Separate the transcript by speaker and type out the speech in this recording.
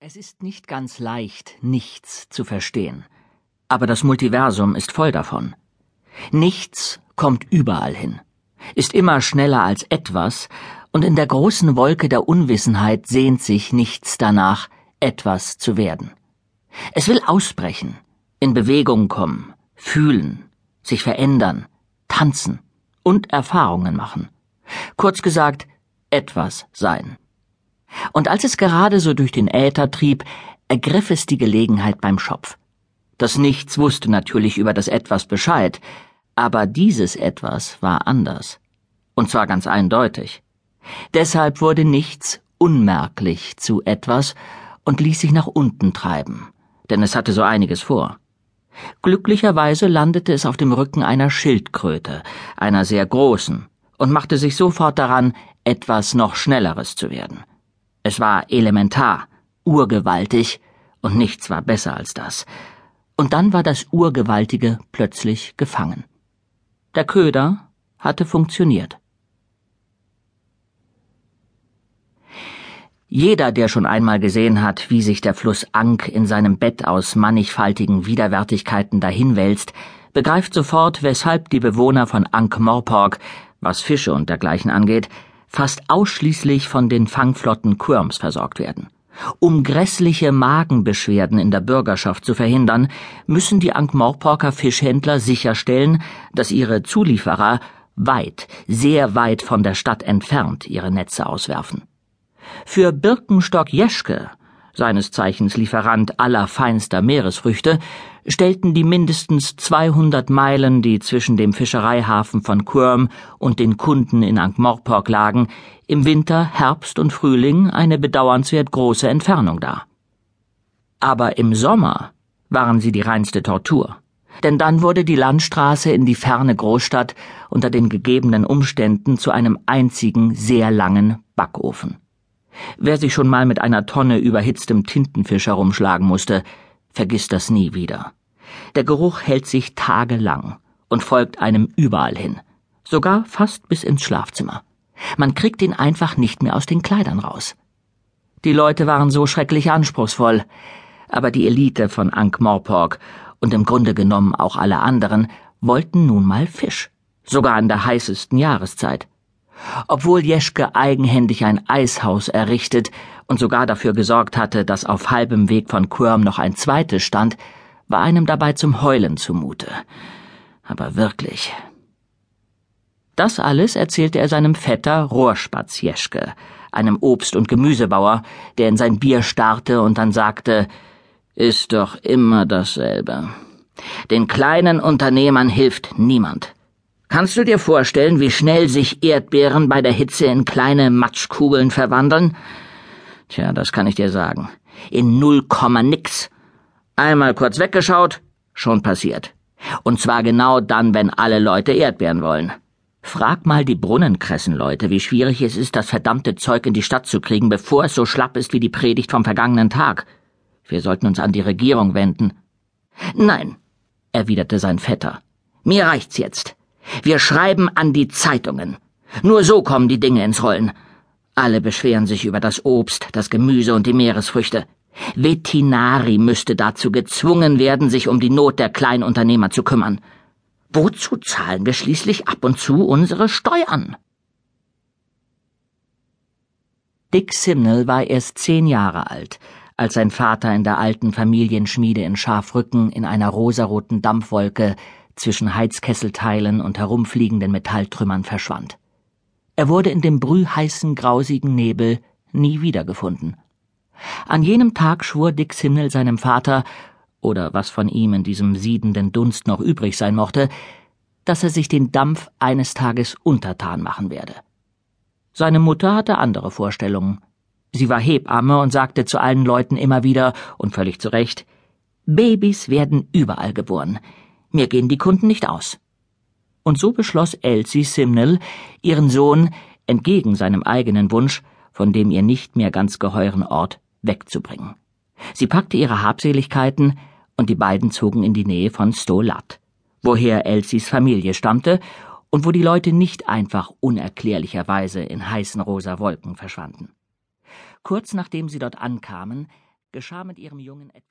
Speaker 1: Es ist nicht ganz leicht, nichts zu verstehen. Aber das Multiversum ist voll davon. Nichts kommt überall hin, ist immer schneller als etwas, und in der großen Wolke der Unwissenheit sehnt sich nichts danach, etwas zu werden. Es will ausbrechen, in Bewegung kommen, fühlen, sich verändern, tanzen und Erfahrungen machen. Kurz gesagt, etwas sein. Und als es gerade so durch den Äther trieb, ergriff es die Gelegenheit beim Schopf. Das Nichts wusste natürlich über das Etwas Bescheid, aber dieses Etwas war anders. Und zwar ganz eindeutig. Deshalb wurde Nichts unmerklich zu etwas und ließ sich nach unten treiben, denn es hatte so einiges vor. Glücklicherweise landete es auf dem Rücken einer Schildkröte, einer sehr großen, und machte sich sofort daran, etwas noch Schnelleres zu werden. Es war elementar, urgewaltig, und nichts war besser als das. Und dann war das Urgewaltige plötzlich gefangen. Der Köder hatte funktioniert. Jeder, der schon einmal gesehen hat, wie sich der Fluss Ank in seinem Bett aus mannigfaltigen Widerwärtigkeiten dahinwälzt, begreift sofort, weshalb die Bewohner von Ankh-Morpork, was Fische und dergleichen angeht, fast ausschließlich von den Fangflotten Quirms versorgt werden. Um grässliche Magenbeschwerden in der Bürgerschaft zu verhindern, müssen die Ankh-Morporker Fischhändler sicherstellen, dass ihre Zulieferer weit, sehr weit von der Stadt entfernt ihre Netze auswerfen. Für Birkenstock Jeschke, seines Zeichens Lieferant aller feinster Meeresfrüchte, stellten die mindestens 200 Meilen, die zwischen dem Fischereihafen von Quirm und den Kunden in Ankh-Morpork lagen, im Winter, Herbst und Frühling eine bedauernswert große Entfernung dar. Aber im Sommer waren sie die reinste Tortur. Denn dann wurde die Landstraße in die ferne Großstadt unter den gegebenen Umständen zu einem einzigen sehr langen Backofen. Wer sich schon mal mit einer Tonne überhitztem Tintenfisch herumschlagen musste, vergisst das nie wieder. Der Geruch hält sich tagelang und folgt einem überall hin, sogar fast bis ins Schlafzimmer. Man kriegt ihn einfach nicht mehr aus den Kleidern raus. Die Leute waren so schrecklich anspruchsvoll, aber die Elite von Ankh-Morpork und im Grunde genommen auch alle anderen wollten nun mal Fisch, sogar in der heißesten Jahreszeit. Obwohl Jeschke eigenhändig ein Eishaus errichtet und sogar dafür gesorgt hatte, dass auf halbem Weg von Quirm noch ein zweites stand, war einem dabei zum Heulen zumute. Aber wirklich. Das alles erzählte er seinem Vetter Rohrspatz Jeschke, einem Obst- und Gemüsebauer, der in sein Bier starrte und dann sagte, ist doch immer dasselbe. Den kleinen Unternehmern hilft niemand. Kannst du dir vorstellen, wie schnell sich Erdbeeren bei der Hitze in kleine Matschkugeln verwandeln? Tja, das kann ich dir sagen. In null Komma nix. Einmal kurz weggeschaut, schon passiert. Und zwar genau dann, wenn alle Leute Erdbeeren wollen. Frag mal die Brunnenkressenleute, wie schwierig es ist, das verdammte Zeug in die Stadt zu kriegen, bevor es so schlapp ist wie die Predigt vom vergangenen Tag. Wir sollten uns an die Regierung wenden. Nein, erwiderte sein Vetter. Mir reicht's jetzt. Wir schreiben an die Zeitungen. Nur so kommen die Dinge ins Rollen. Alle beschweren sich über das Obst, das Gemüse und die Meeresfrüchte. Vetinari müsste dazu gezwungen werden, sich um die Not der Kleinunternehmer zu kümmern. Wozu zahlen wir schließlich ab und zu unsere Steuern? Dick Simnel war erst zehn Jahre alt, als sein Vater in der alten Familienschmiede in Scharfrücken in einer rosaroten Dampfwolke zwischen Heizkesselteilen und herumfliegenden Metalltrümmern verschwand. Er wurde in dem brühheißen, grausigen Nebel nie wiedergefunden. An jenem Tag schwor Dick Simmel seinem Vater, oder was von ihm in diesem siedenden Dunst noch übrig sein mochte, dass er sich den Dampf eines Tages untertan machen werde. Seine Mutter hatte andere Vorstellungen. Sie war Hebamme und sagte zu allen Leuten immer wieder, und völlig zu Recht, Babys werden überall geboren. Mir gehen die Kunden nicht aus. Und so beschloss Elsie Simnel, ihren Sohn, entgegen seinem eigenen Wunsch, von dem ihr nicht mehr ganz geheuren Ort, wegzubringen. Sie packte ihre Habseligkeiten, und die beiden zogen in die Nähe von Stolat, woher Elsies Familie stammte und wo die Leute nicht einfach unerklärlicherweise in heißen rosa Wolken verschwanden. Kurz nachdem sie dort ankamen, geschah mit ihrem Jungen etwas